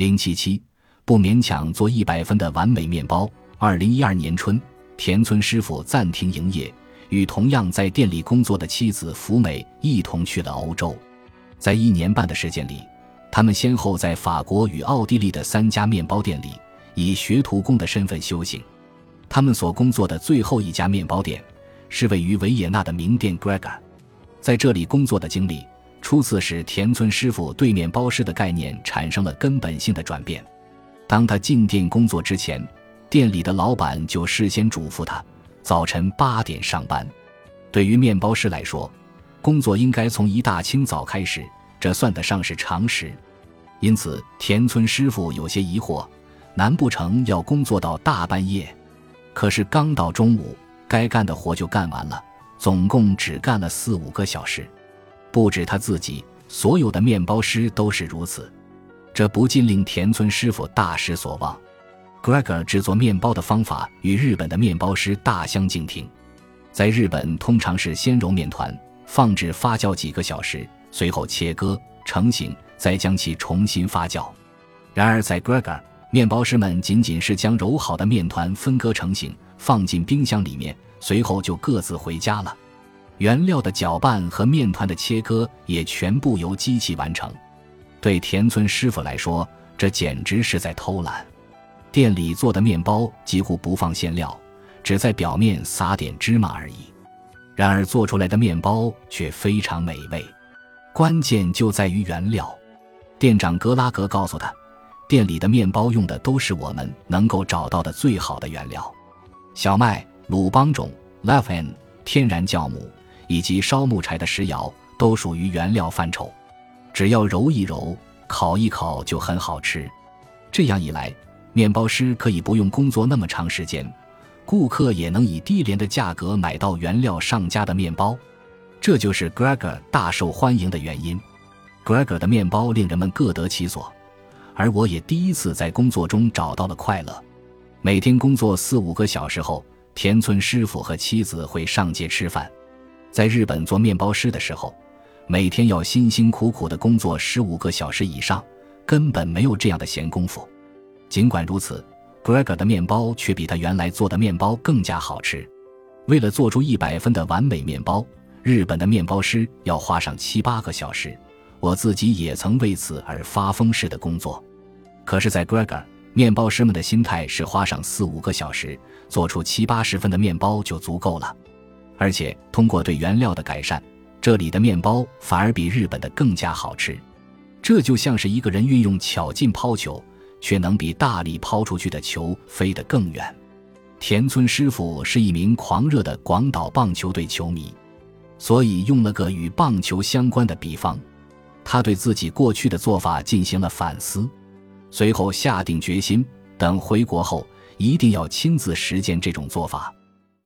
零七七，不勉强做一百分的完美面包。二零一二年春，田村师傅暂停营业，与同样在店里工作的妻子福美一同去了欧洲。在一年半的时间里，他们先后在法国与奥地利的三家面包店里以学徒工的身份修行。他们所工作的最后一家面包店是位于维也纳的名店 Gregor。在这里工作的经历，初次使田村师傅对面包师的概念产生了根本性的转变。当他进店工作之前，店里的老板就事先嘱咐他，早晨八点上班。对于面包师来说，工作应该从一大清早开始，这算得上是常识。因此，田村师傅有些疑惑：难不成要工作到大半夜？可是刚到中午，该干的活就干完了。总共只干了四五个小时，不止他自己，所有的面包师都是如此。这不禁令田村师傅大失所望。Gregor 制作面包的方法与日本的面包师大相径庭。在日本，通常是先揉面团，放置发酵几个小时，随后切割成型，再将其重新发酵。然而，在 Gregor，面包师们仅仅是将揉好的面团分割成型，放进冰箱里面。随后就各自回家了，原料的搅拌和面团的切割也全部由机器完成。对田村师傅来说，这简直是在偷懒。店里做的面包几乎不放馅料，只在表面撒点芝麻而已。然而做出来的面包却非常美味，关键就在于原料。店长格拉格告诉他，店里的面包用的都是我们能够找到的最好的原料，小麦。鲁邦种、l e f n 天然酵母以及烧木柴的石窑都属于原料范畴，只要揉一揉、烤一烤就很好吃。这样一来，面包师可以不用工作那么长时间，顾客也能以低廉的价格买到原料上佳的面包。这就是 Gregor 大受欢迎的原因。Gregor 的面包令人们各得其所，而我也第一次在工作中找到了快乐。每天工作四五个小时后。田村师傅和妻子会上街吃饭。在日本做面包师的时候，每天要辛辛苦苦的工作十五个小时以上，根本没有这样的闲工夫。尽管如此，Gregor 的面包却比他原来做的面包更加好吃。为了做出一百分的完美面包，日本的面包师要花上七八个小时。我自己也曾为此而发疯似的工作。可是，在 Gregor。面包师们的心态是花上四五个小时做出七八十分的面包就足够了，而且通过对原料的改善，这里的面包反而比日本的更加好吃。这就像是一个人运用巧劲抛球，却能比大力抛出去的球飞得更远。田村师傅是一名狂热的广岛棒球队球迷，所以用了个与棒球相关的比方。他对自己过去的做法进行了反思。随后下定决心，等回国后一定要亲自实践这种做法。